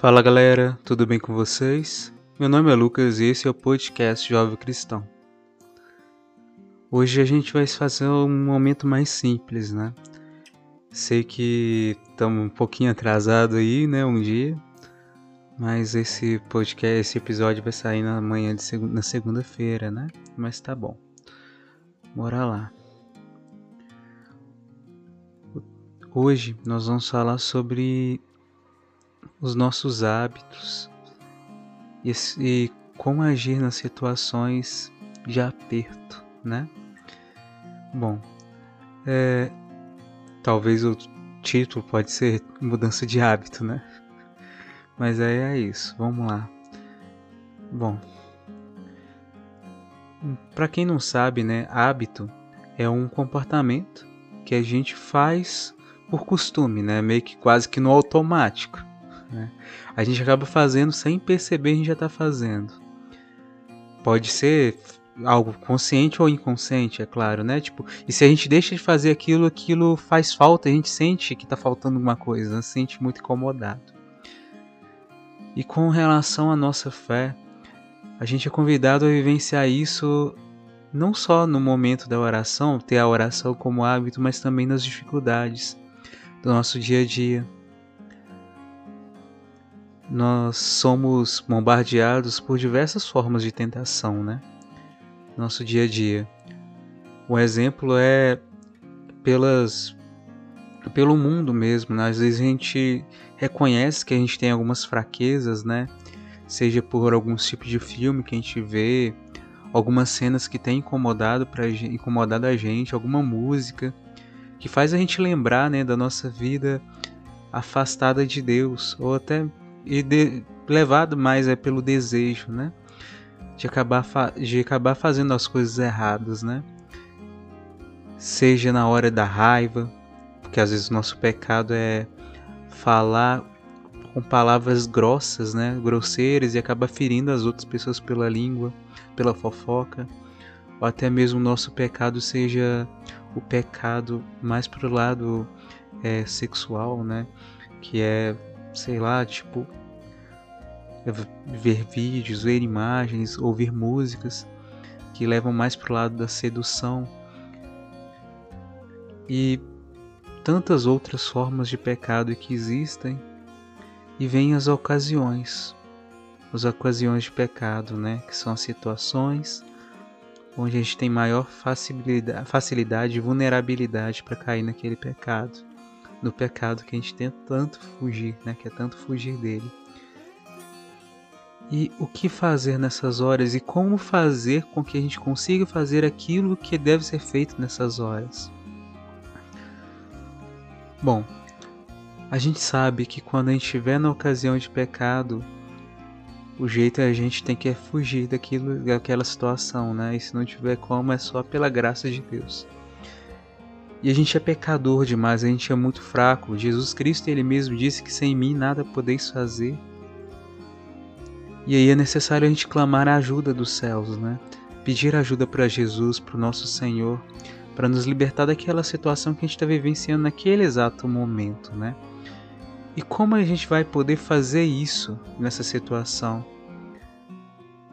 Fala galera, tudo bem com vocês? Meu nome é Lucas e esse é o podcast Jovem Cristão. Hoje a gente vai fazer um momento mais simples, né? Sei que estamos um pouquinho atrasado aí, né, um dia, mas esse podcast, esse episódio vai sair na manhã de seg na segunda-feira, né? Mas tá bom. Bora lá. Hoje nós vamos falar sobre os nossos hábitos e, e como agir nas situações de aperto, né? Bom, é, talvez o título pode ser mudança de hábito, né? Mas é, é isso, vamos lá. Bom, para quem não sabe, né, hábito é um comportamento que a gente faz por costume, né, meio que quase que no automático. Né? A gente acaba fazendo sem perceber, a gente já está fazendo. Pode ser algo consciente ou inconsciente, é claro, né? Tipo, e se a gente deixa de fazer aquilo, aquilo faz falta, a gente sente que está faltando alguma coisa, né? se sente muito incomodado. E com relação à nossa fé, a gente é convidado a vivenciar isso não só no momento da oração, ter a oração como hábito, mas também nas dificuldades do nosso dia a dia nós somos bombardeados por diversas formas de tentação, né? Nosso dia a dia. Um exemplo é pelas pelo mundo mesmo, né? às vezes a gente reconhece que a gente tem algumas fraquezas, né? Seja por alguns tipos de filme que a gente vê, algumas cenas que tem incomodado para incomodado a gente, alguma música que faz a gente lembrar, né, da nossa vida afastada de Deus, ou até e de, levado mais é pelo desejo, né? De acabar, de acabar fazendo as coisas erradas, né? Seja na hora da raiva, porque às vezes o nosso pecado é falar com palavras grossas, né? Grosseiras e acaba ferindo as outras pessoas pela língua, pela fofoca, ou até mesmo o nosso pecado seja o pecado mais pro lado é, sexual, né? Que é sei lá, tipo, ver vídeos, ver imagens, ouvir músicas que levam mais para o lado da sedução e tantas outras formas de pecado que existem e vêm as ocasiões, as ocasiões de pecado, né, que são as situações onde a gente tem maior facilidade, facilidade e vulnerabilidade para cair naquele pecado no pecado que a gente tenta tanto fugir, né? Que é tanto fugir dele. E o que fazer nessas horas e como fazer com que a gente consiga fazer aquilo que deve ser feito nessas horas? Bom, a gente sabe que quando a gente estiver na ocasião de pecado, o jeito é a gente tem que fugir daquilo, daquela situação, né? E se não tiver como, é só pela graça de Deus. E a gente é pecador demais, a gente é muito fraco. Jesus Cristo ele mesmo disse que sem mim nada podeis fazer. E aí é necessário a gente clamar a ajuda dos céus, né? Pedir ajuda para Jesus, para o nosso Senhor, para nos libertar daquela situação que a gente está vivenciando naquele exato momento, né? E como a gente vai poder fazer isso nessa situação?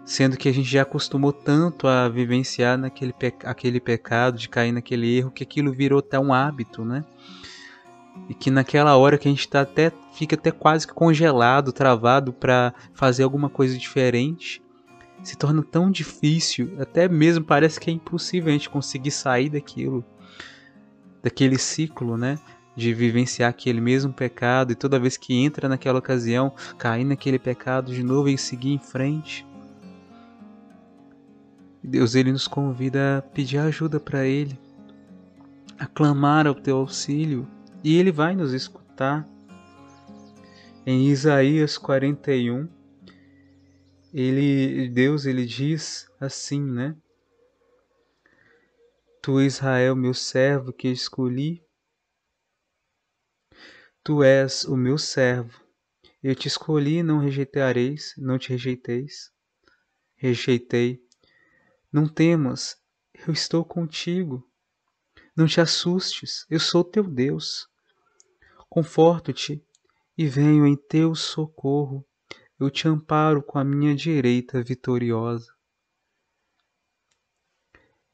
Sendo que a gente já acostumou tanto a vivenciar naquele pe aquele pecado, de cair naquele erro, que aquilo virou até um hábito, né? E que naquela hora que a gente está até fica até quase congelado, travado para fazer alguma coisa diferente, se torna tão difícil, até mesmo parece que é impossível a gente conseguir sair daquilo, daquele ciclo, né? De vivenciar aquele mesmo pecado e toda vez que entra naquela ocasião, cair naquele pecado de novo e seguir em frente. Deus ele nos convida a pedir ajuda para ele, a clamar ao teu auxílio, e ele vai nos escutar. Em Isaías 41, ele Deus ele diz assim, né? Tu Israel, meu servo que escolhi, tu és o meu servo. Eu te escolhi, não rejeitareis, não te rejeiteis. Rejeitei não temas, eu estou contigo. Não te assustes, eu sou teu Deus. Conforto-te e venho em teu socorro. Eu te amparo com a minha direita vitoriosa.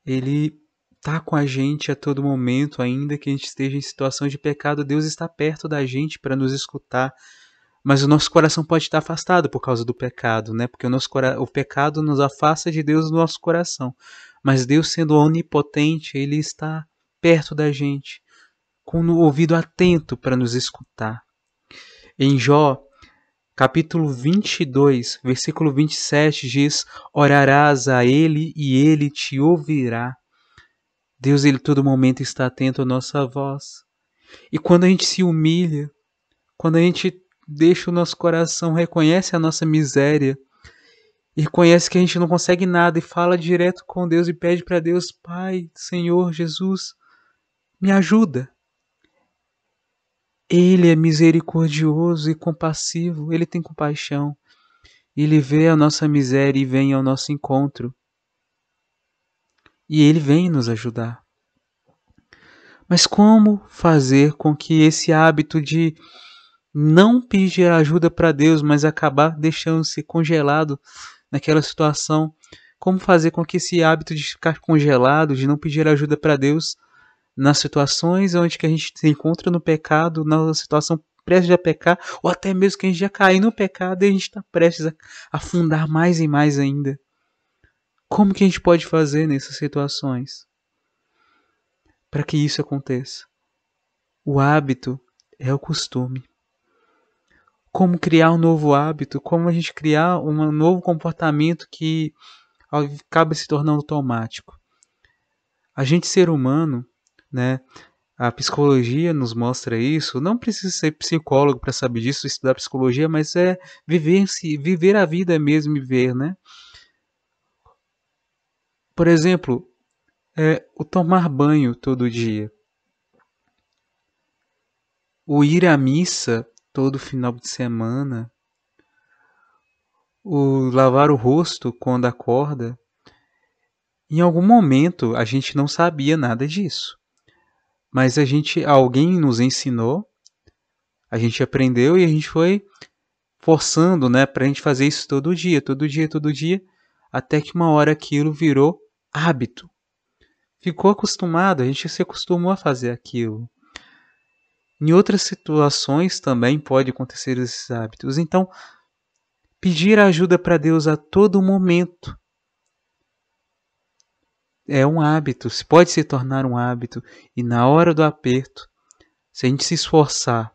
Ele está com a gente a todo momento, ainda que a gente esteja em situação de pecado. Deus está perto da gente para nos escutar. Mas o nosso coração pode estar afastado por causa do pecado, né? Porque o, nosso, o pecado nos afasta de Deus do nosso coração. Mas Deus, sendo onipotente, Ele está perto da gente, com o ouvido atento para nos escutar. Em Jó, capítulo 22, versículo 27 diz: Orarás a Ele e Ele te ouvirá. Deus, Ele todo momento está atento à nossa voz. E quando a gente se humilha, quando a gente deixa o nosso coração, reconhece a nossa miséria, reconhece que a gente não consegue nada e fala direto com Deus e pede para Deus, Pai, Senhor Jesus, me ajuda. Ele é misericordioso e compassivo, ele tem compaixão. Ele vê a nossa miséria e vem ao nosso encontro. E ele vem nos ajudar. Mas como fazer com que esse hábito de não pedir ajuda para Deus, mas acabar deixando-se congelado naquela situação, como fazer com que esse hábito de ficar congelado, de não pedir ajuda para Deus, nas situações onde que a gente se encontra no pecado, na situação prestes a pecar, ou até mesmo que a gente já caiu no pecado e a gente está prestes a afundar mais e mais ainda. Como que a gente pode fazer nessas situações para que isso aconteça? O hábito é o costume. Como criar um novo hábito? Como a gente criar um novo comportamento que acaba se tornando automático? A gente, ser humano, né? A psicologia nos mostra isso. Não precisa ser psicólogo para saber disso, estudar psicologia, mas é viver si, viver a vida mesmo e ver, né? Por exemplo, é, o tomar banho todo dia, o ir à missa todo final de semana, o lavar o rosto quando acorda. Em algum momento a gente não sabia nada disso. Mas a gente, alguém nos ensinou, a gente aprendeu e a gente foi forçando, né, pra gente fazer isso todo dia, todo dia, todo dia, até que uma hora aquilo virou hábito. Ficou acostumado, a gente se acostumou a fazer aquilo. Em outras situações também pode acontecer esses hábitos. Então, pedir ajuda para Deus a todo momento é um hábito, pode se tornar um hábito, e na hora do aperto, se a gente se esforçar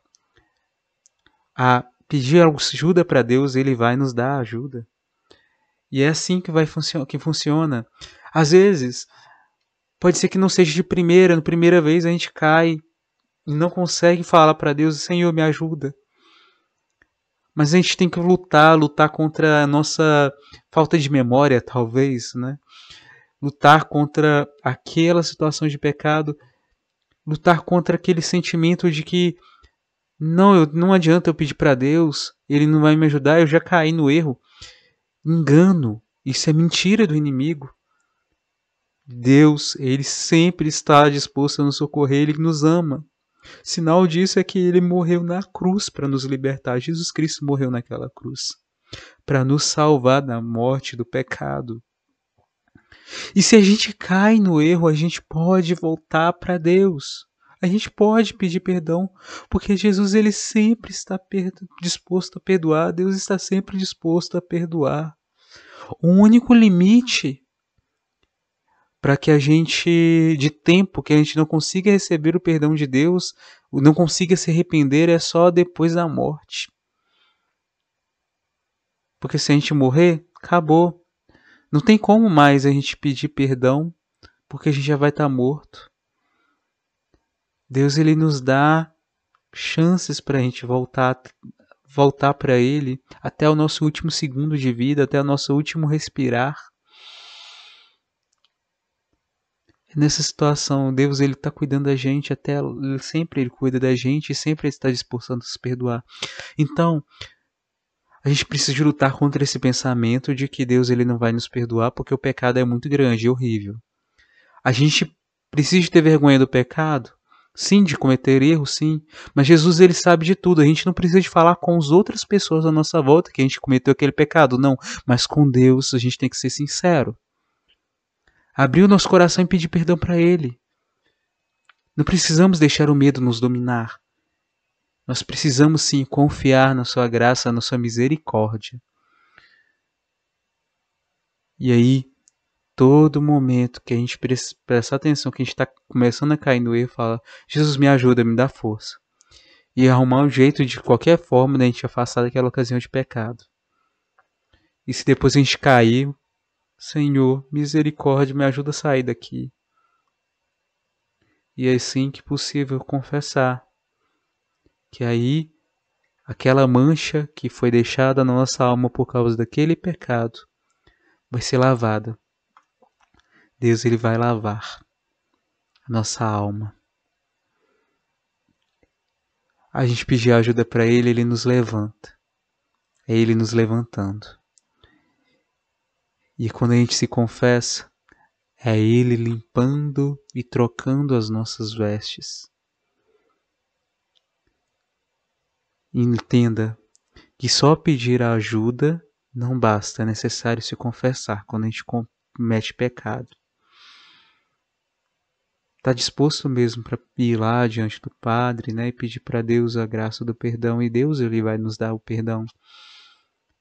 a pedir ajuda para Deus, Ele vai nos dar ajuda. E é assim que vai funcio que funciona. Às vezes, pode ser que não seja de primeira, na primeira vez a gente cai e não consegue falar para Deus, Senhor, me ajuda. Mas a gente tem que lutar, lutar contra a nossa falta de memória, talvez, né? lutar contra aquela situação de pecado, lutar contra aquele sentimento de que não, eu, não adianta eu pedir para Deus, ele não vai me ajudar, eu já caí no erro. Engano, isso é mentira do inimigo. Deus, ele sempre está disposto a nos socorrer, ele nos ama. Sinal disso é que ele morreu na cruz para nos libertar. Jesus Cristo morreu naquela cruz para nos salvar da morte do pecado. E se a gente cai no erro, a gente pode voltar para Deus. A gente pode pedir perdão, porque Jesus ele sempre está disposto a perdoar, Deus está sempre disposto a perdoar. O único limite para que a gente, de tempo, que a gente não consiga receber o perdão de Deus, não consiga se arrepender, é só depois da morte. Porque se a gente morrer, acabou. Não tem como mais a gente pedir perdão, porque a gente já vai estar tá morto. Deus ele nos dá chances para a gente voltar voltar para ele até o nosso último segundo de vida, até o nosso último respirar. Nessa situação, Deus ele está cuidando da gente até sempre ele cuida da gente e sempre está disposto a nos perdoar. Então, a gente precisa lutar contra esse pensamento de que Deus ele não vai nos perdoar porque o pecado é muito grande e horrível. A gente precisa ter vergonha do pecado? Sim, de cometer erros, sim. Mas Jesus, ele sabe de tudo. A gente não precisa de falar com as outras pessoas à nossa volta que a gente cometeu aquele pecado, não. Mas com Deus, a gente tem que ser sincero. Abrir o nosso coração e pedir perdão para Ele. Não precisamos deixar o medo nos dominar. Nós precisamos sim confiar na Sua graça, na Sua misericórdia. E aí, todo momento que a gente presta atenção, que a gente está começando a cair no erro, fala: Jesus, me ajuda, me dá força. E arrumar um jeito de qualquer forma da gente afastar daquela ocasião de pecado. E se depois a gente cair, Senhor, misericórdia, me ajuda a sair daqui. E é assim que possível confessar que aí aquela mancha que foi deixada na nossa alma por causa daquele pecado vai ser lavada Deus ele vai lavar a nossa alma. A gente pedir ajuda para ele, ele nos levanta. É ele nos levantando. E quando a gente se confessa, é ele limpando e trocando as nossas vestes. Entenda que só pedir ajuda não basta, é necessário se confessar quando a gente comete pecado está disposto mesmo para ir lá diante do Padre, né, e pedir para Deus a graça do perdão e Deus ele vai nos dar o perdão.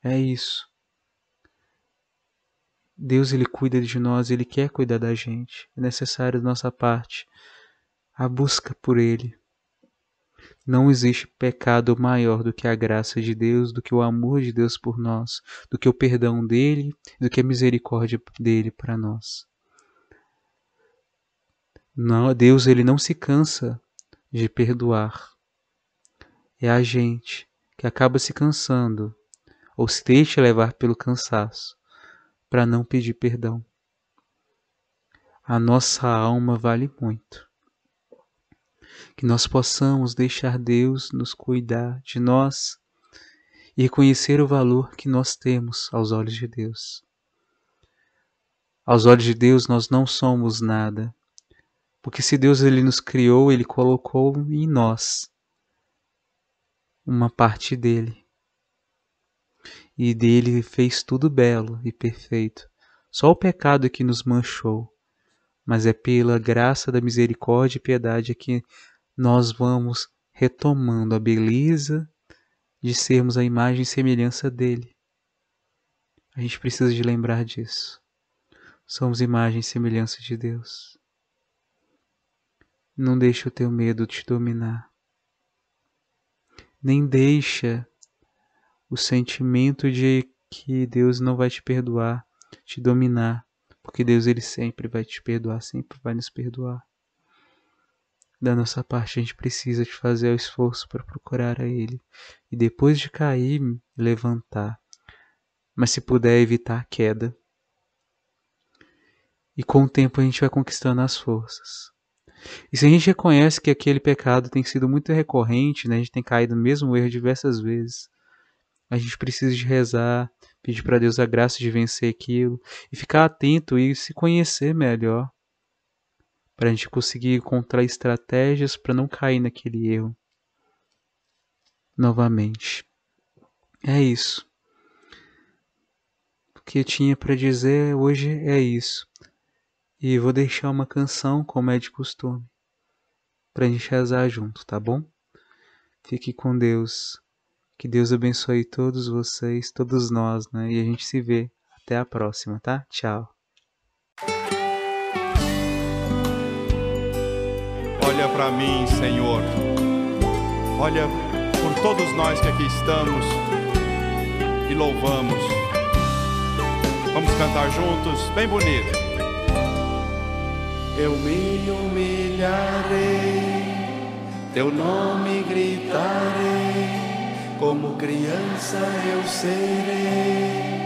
É isso. Deus ele cuida de nós, ele quer cuidar da gente. É necessário da nossa parte a busca por ele. Não existe pecado maior do que a graça de Deus, do que o amor de Deus por nós, do que o perdão dele, do que a misericórdia dele para nós. Não, Deus ele não se cansa de perdoar. É a gente que acaba se cansando ou se deixa levar pelo cansaço para não pedir perdão. A nossa alma vale muito. Que nós possamos deixar Deus nos cuidar de nós e reconhecer o valor que nós temos aos olhos de Deus. Aos olhos de Deus nós não somos nada, porque se Deus ele nos criou, ele colocou em nós uma parte dele. E dele fez tudo belo e perfeito. Só o pecado é que nos manchou, mas é pela graça da misericórdia e piedade que nós vamos retomando a beleza de sermos a imagem e semelhança dele. A gente precisa de lembrar disso. Somos imagem e semelhança de Deus. Não deixa o teu medo te dominar. Nem deixa o sentimento de que Deus não vai te perdoar te dominar, porque Deus ele sempre vai te perdoar, sempre vai nos perdoar. Da nossa parte a gente precisa de fazer o esforço para procurar a ele e depois de cair, levantar. Mas se puder evitar a queda. E com o tempo a gente vai conquistando as forças. E se a gente reconhece que aquele pecado tem sido muito recorrente, né, a gente tem caído no mesmo erro diversas vezes, a gente precisa de rezar, pedir para Deus a graça de vencer aquilo e ficar atento e se conhecer melhor, para a gente conseguir encontrar estratégias para não cair naquele erro novamente. É isso. O que eu tinha para dizer hoje é isso. E vou deixar uma canção, como é de costume, para a gente rezar junto, tá bom? Fique com Deus. Que Deus abençoe todos vocês, todos nós, né? E a gente se vê. Até a próxima, tá? Tchau. Olha para mim, Senhor. Olha por todos nós que aqui estamos e louvamos. Vamos cantar juntos, bem bonito eu me humilharei, teu nome gritarei, como criança eu serei.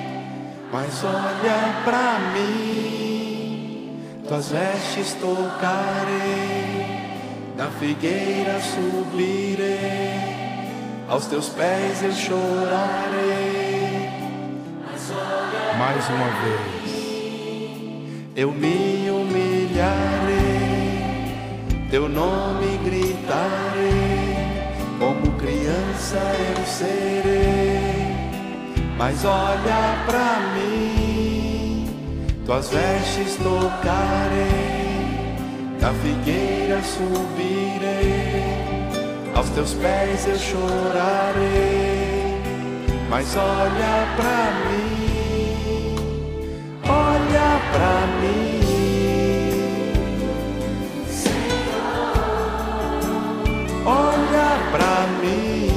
Mas olha pra mim, tuas vestes tocarei, da figueira subirei, aos teus pés eu chorarei. Mais uma vez, eu me humilharei teu nome gritarei, criança eu serei. Mas olha pra mim, tuas vestes tocarei, da figueira subirei, aos teus pés eu chorarei. Mas olha pra mim, olha pra mim. olha pra mim.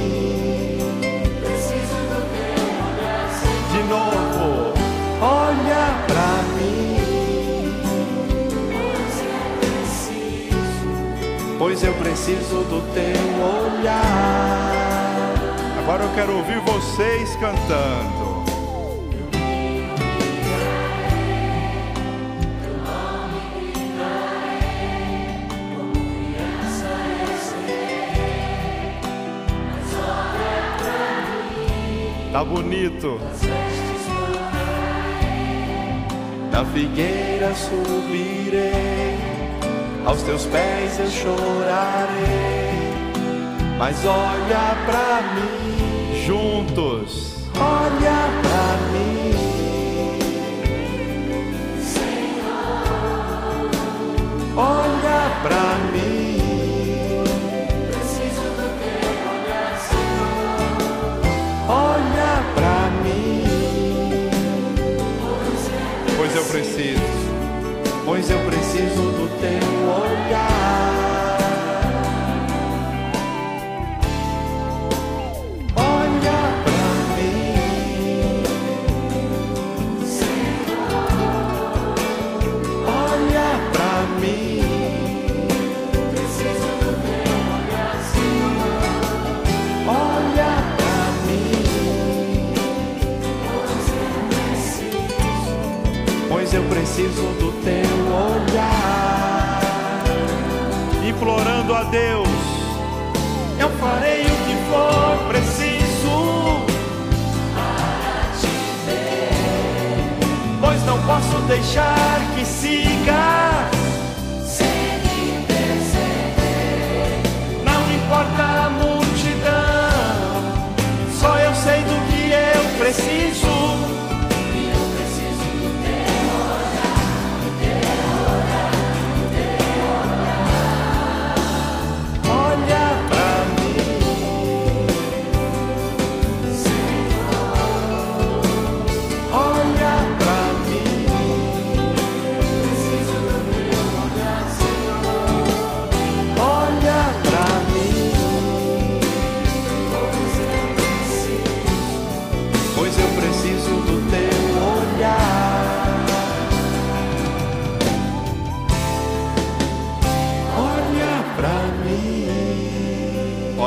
Pois eu preciso do teu olhar. Agora eu quero ouvir vocês cantando. Tá bonito. Da figueira subirei, aos teus pés eu chorarei. Mas olha pra mim, Juntos. olha pra mim. Olha pra mim. preciso do teu olhar, Senhor. Olha pra mim, Pois eu preciso. pois eu preciso do teu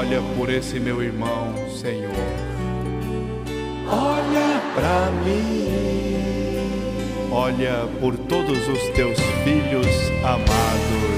Olha por esse meu irmão, Senhor. Olha pra mim Olha por todos os teus filhos amados.